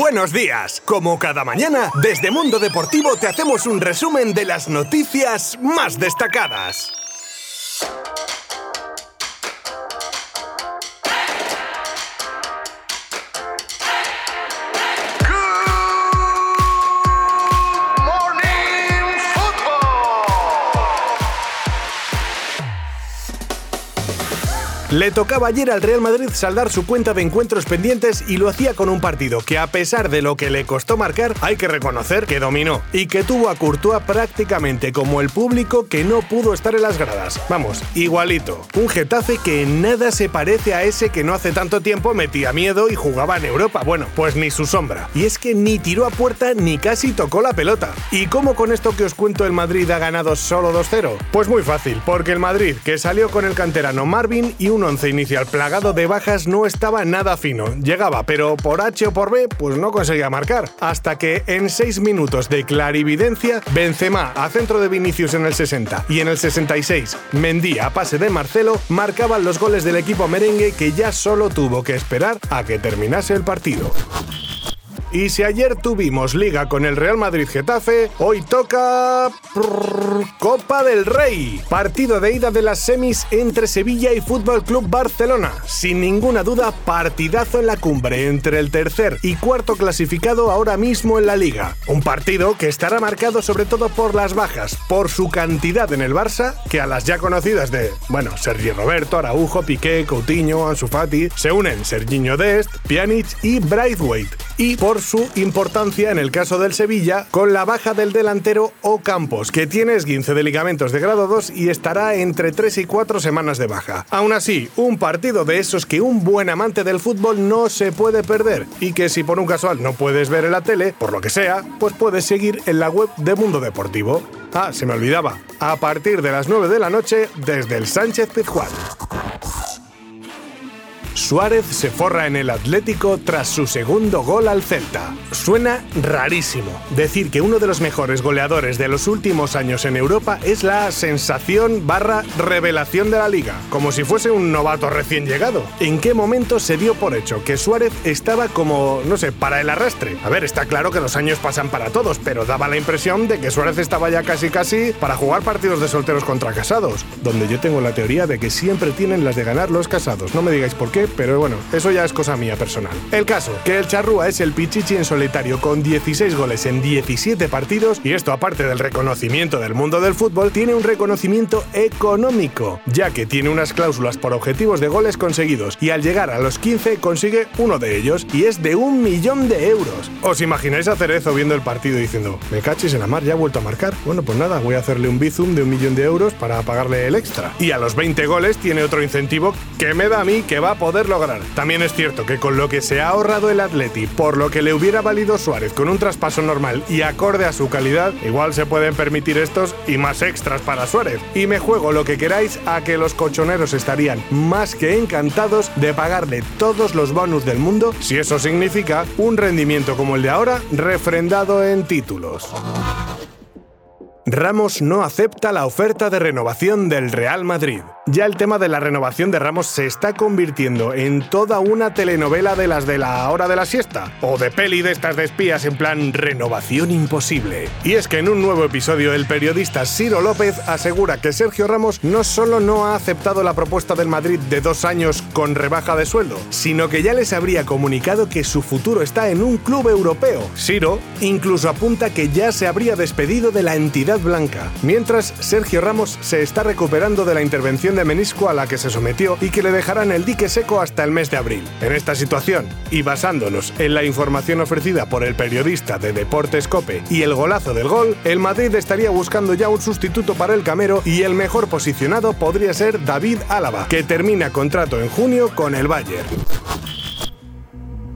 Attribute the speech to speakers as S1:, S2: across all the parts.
S1: Buenos días. Como cada mañana, desde Mundo Deportivo te hacemos un resumen de las noticias más destacadas. Le tocaba ayer al Real Madrid saldar su cuenta de encuentros pendientes y lo hacía con un partido que a pesar de lo que le costó marcar, hay que reconocer que dominó y que tuvo a Courtois prácticamente como el público que no pudo estar en las gradas. Vamos, igualito. Un Getafe que en nada se parece a ese que no hace tanto tiempo metía miedo y jugaba en Europa. Bueno, pues ni su sombra. Y es que ni tiró a puerta ni casi tocó la pelota. ¿Y cómo con esto que os cuento el Madrid ha ganado solo 2-0? Pues muy fácil, porque el Madrid, que salió con el canterano Marvin y un un once inicial plagado de bajas no estaba nada fino. Llegaba, pero por H o por B, pues no conseguía marcar. Hasta que en 6 minutos de clarividencia, Benzema a centro de Vinicius en el 60 y en el 66, Mendy a pase de Marcelo, marcaban los goles del equipo merengue que ya solo tuvo que esperar a que terminase el partido. Y si ayer tuvimos liga con el Real Madrid Getafe, hoy toca Copa del Rey. Partido de ida de las semis entre Sevilla y Fútbol Club Barcelona. Sin ninguna duda, partidazo en la cumbre entre el tercer y cuarto clasificado ahora mismo en la liga. Un partido que estará marcado sobre todo por las bajas, por su cantidad en el Barça, que a las ya conocidas de, bueno, Sergi Roberto, Araujo, Piqué, Coutinho, Ansu Fati, se unen Serginho Dest, Pjanic y Braithwaite. Y por su importancia en el caso del Sevilla con la baja del delantero Ocampos, que tiene esguince de ligamentos de grado 2 y estará entre 3 y 4 semanas de baja. Aún así, un partido de esos que un buen amante del fútbol no se puede perder y que si por un casual no puedes ver en la tele, por lo que sea, pues puedes seguir en la web de Mundo Deportivo. Ah, se me olvidaba, a partir de las 9 de la noche desde el Sánchez Pizjuán. Suárez se forra en el Atlético tras su segundo gol al Celta. Suena rarísimo decir que uno de los mejores goleadores de los últimos años en Europa es la sensación barra revelación de la liga, como si fuese un novato recién llegado. ¿En qué momento se dio por hecho que Suárez estaba como, no sé, para el arrastre? A ver, está claro que los años pasan para todos, pero daba la impresión de que Suárez estaba ya casi casi para jugar partidos de solteros contra casados, donde yo tengo la teoría de que siempre tienen las de ganar los casados. No me digáis por qué pero bueno, eso ya es cosa mía personal. El caso, que el Charrúa es el Pichichi en solitario con 16 goles en 17 partidos y esto aparte del reconocimiento del mundo del fútbol, tiene un reconocimiento económico, ya que tiene unas cláusulas por objetivos de goles conseguidos y al llegar a los 15 consigue uno de ellos y es de un millón de euros. ¿Os imagináis a Cerezo viendo el partido diciendo, me cachis en la mar, ya ha vuelto a marcar? Bueno, pues nada, voy a hacerle un bizum de un millón de euros para pagarle el extra. Y a los 20 goles tiene otro incentivo que me da a mí que va a poder lograr. También es cierto que con lo que se ha ahorrado el Atleti, por lo que le hubiera valido Suárez con un traspaso normal y acorde a su calidad, igual se pueden permitir estos y más extras para Suárez. Y me juego lo que queráis a que los cochoneros estarían más que encantados de pagarle todos los bonus del mundo si eso significa un rendimiento como el de ahora refrendado en títulos. Ramos no acepta la oferta de renovación del Real Madrid. Ya el tema de la renovación de Ramos se está convirtiendo en toda una telenovela de las de la hora de la siesta, o de peli de estas de espías en plan renovación imposible. Y es que en un nuevo episodio el periodista Ciro López asegura que Sergio Ramos no solo no ha aceptado la propuesta del Madrid de dos años con rebaja de sueldo, sino que ya les habría comunicado que su futuro está en un club europeo. Ciro incluso apunta que ya se habría despedido de la entidad blanca, mientras Sergio Ramos se está recuperando de la intervención de menisco a la que se sometió y que le dejarán el dique seco hasta el mes de abril. En esta situación, y basándonos en la información ofrecida por el periodista de Deportes Cope y el golazo del gol, el Madrid estaría buscando ya un sustituto para el Camero y el mejor posicionado podría ser David Álava, que termina contrato en junio con el Bayern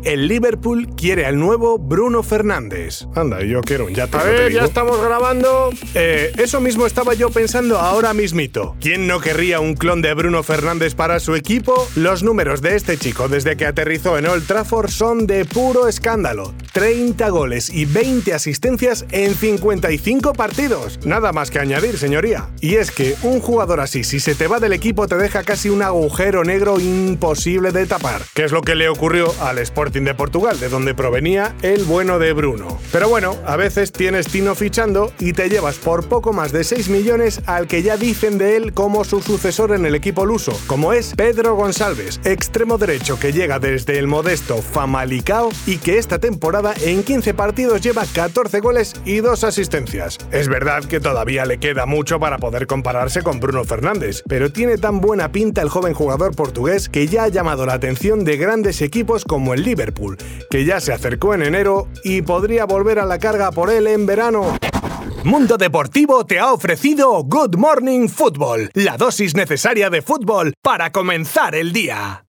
S1: el Liverpool quiere al nuevo Bruno Fernández. Anda, yo quiero un yate.
S2: A ver, ya estamos grabando.
S1: Eh, eso mismo estaba yo pensando ahora mismito. ¿Quién no querría un clon de Bruno Fernández para su equipo? Los números de este chico desde que aterrizó en Old Trafford son de puro escándalo. 30 goles y 20 asistencias en 55 partidos. Nada más que añadir, señoría. Y es que un jugador así, si se te va del equipo, te deja casi un agujero negro imposible de tapar, que es lo que le ocurrió al Sporting de Portugal, de donde provenía el bueno de Bruno. Pero bueno, a veces tienes Tino fichando y te llevas por poco más de 6 millones al que ya dicen de él como su sucesor en el equipo luso, como es Pedro González, extremo derecho que llega desde el modesto Famalicao y que esta temporada en 15 partidos lleva 14 goles y 2 asistencias. Es verdad que todavía le queda mucho para poder compararse con Bruno Fernández, pero tiene tan buena pinta el joven jugador portugués que ya ha llamado la atención de grandes equipos como el Que ya se acercó en enero y podría volver a la carga por él en verano. Mundo Deportivo te ha ofrecido Good Morning Football, la dosis necesaria de fútbol para comenzar el día.